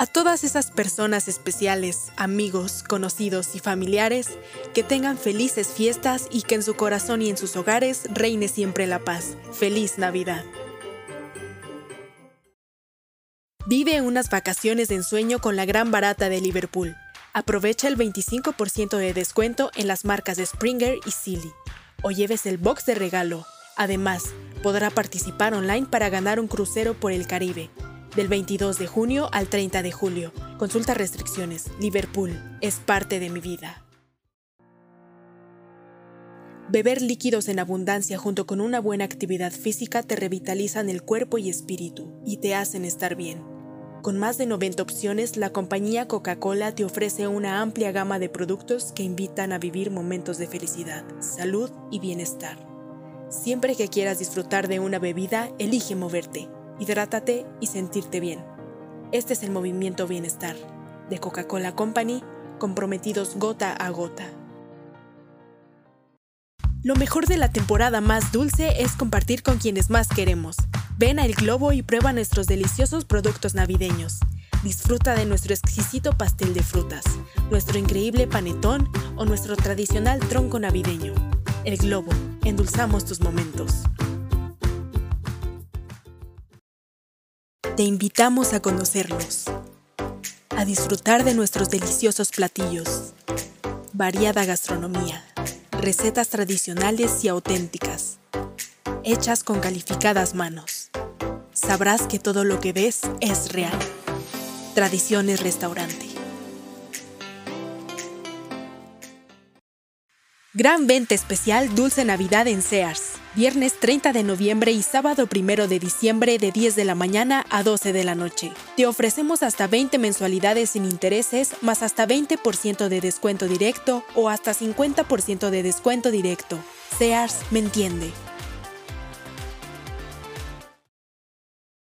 A todas esas personas especiales, amigos, conocidos y familiares, que tengan felices fiestas y que en su corazón y en sus hogares reine siempre la paz. Feliz Navidad. Vive unas vacaciones de ensueño con la gran barata de Liverpool. Aprovecha el 25% de descuento en las marcas de Springer y Silly. O lleves el box de regalo. Además, podrá participar online para ganar un crucero por el Caribe del 22 de junio al 30 de julio. Consulta restricciones. Liverpool es parte de mi vida. Beber líquidos en abundancia junto con una buena actividad física te revitalizan el cuerpo y espíritu y te hacen estar bien. Con más de 90 opciones, la compañía Coca-Cola te ofrece una amplia gama de productos que invitan a vivir momentos de felicidad, salud y bienestar. Siempre que quieras disfrutar de una bebida, elige moverte hidrátate y sentirte bien. Este es el movimiento Bienestar de Coca-Cola Company, comprometidos gota a gota. Lo mejor de la temporada más dulce es compartir con quienes más queremos. Ven a El Globo y prueba nuestros deliciosos productos navideños. Disfruta de nuestro exquisito pastel de frutas, nuestro increíble panetón o nuestro tradicional tronco navideño. El Globo, endulzamos tus momentos. Te invitamos a conocerlos, a disfrutar de nuestros deliciosos platillos, variada gastronomía, recetas tradicionales y auténticas, hechas con calificadas manos. Sabrás que todo lo que ves es real. Tradiciones Restaurante. Gran venta especial Dulce Navidad en Sears viernes 30 de noviembre y sábado 1 de diciembre de 10 de la mañana a 12 de la noche. Te ofrecemos hasta 20 mensualidades sin intereses, más hasta 20% de descuento directo o hasta 50% de descuento directo. Sears me entiende.